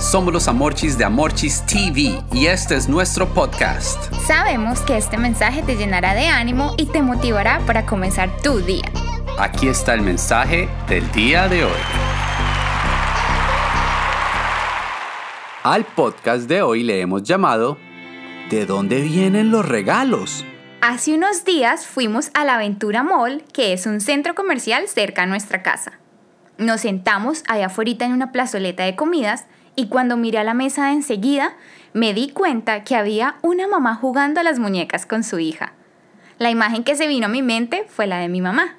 Somos los Amorchis de Amorchis TV y este es nuestro podcast. Sabemos que este mensaje te llenará de ánimo y te motivará para comenzar tu día. Aquí está el mensaje del día de hoy. Al podcast de hoy le hemos llamado ¿De dónde vienen los regalos? Hace unos días fuimos a la Aventura Mall, que es un centro comercial cerca a nuestra casa. Nos sentamos allá afuera en una plazoleta de comidas y cuando miré a la mesa enseguida me di cuenta que había una mamá jugando a las muñecas con su hija. La imagen que se vino a mi mente fue la de mi mamá.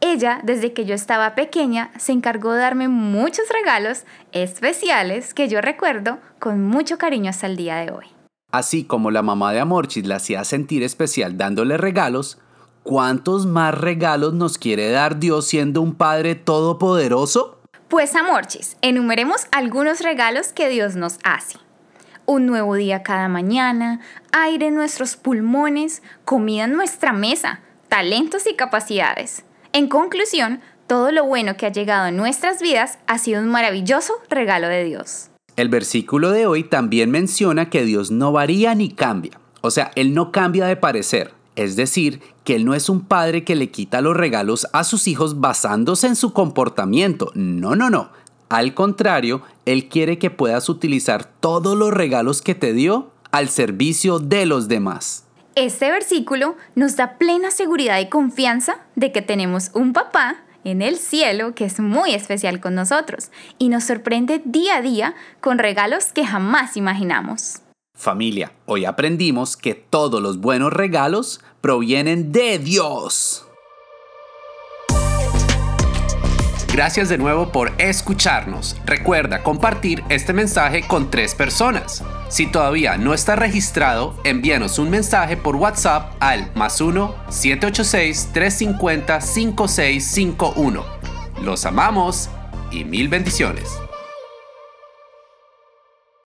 Ella, desde que yo estaba pequeña, se encargó de darme muchos regalos especiales que yo recuerdo con mucho cariño hasta el día de hoy. Así como la mamá de Amorchis la hacía sentir especial dándole regalos, ¿cuántos más regalos nos quiere dar Dios siendo un Padre todopoderoso? Pues Amorchis, enumeremos algunos regalos que Dios nos hace. Un nuevo día cada mañana, aire en nuestros pulmones, comida en nuestra mesa, talentos y capacidades. En conclusión, todo lo bueno que ha llegado en nuestras vidas ha sido un maravilloso regalo de Dios. El versículo de hoy también menciona que Dios no varía ni cambia. O sea, Él no cambia de parecer. Es decir, que Él no es un padre que le quita los regalos a sus hijos basándose en su comportamiento. No, no, no. Al contrario, Él quiere que puedas utilizar todos los regalos que te dio al servicio de los demás. Este versículo nos da plena seguridad y confianza de que tenemos un papá en el cielo que es muy especial con nosotros y nos sorprende día a día con regalos que jamás imaginamos. Familia, hoy aprendimos que todos los buenos regalos provienen de Dios. Gracias de nuevo por escucharnos. Recuerda compartir este mensaje con tres personas. Si todavía no está registrado, envíanos un mensaje por WhatsApp al más 1-786-350-5651. Los amamos y mil bendiciones.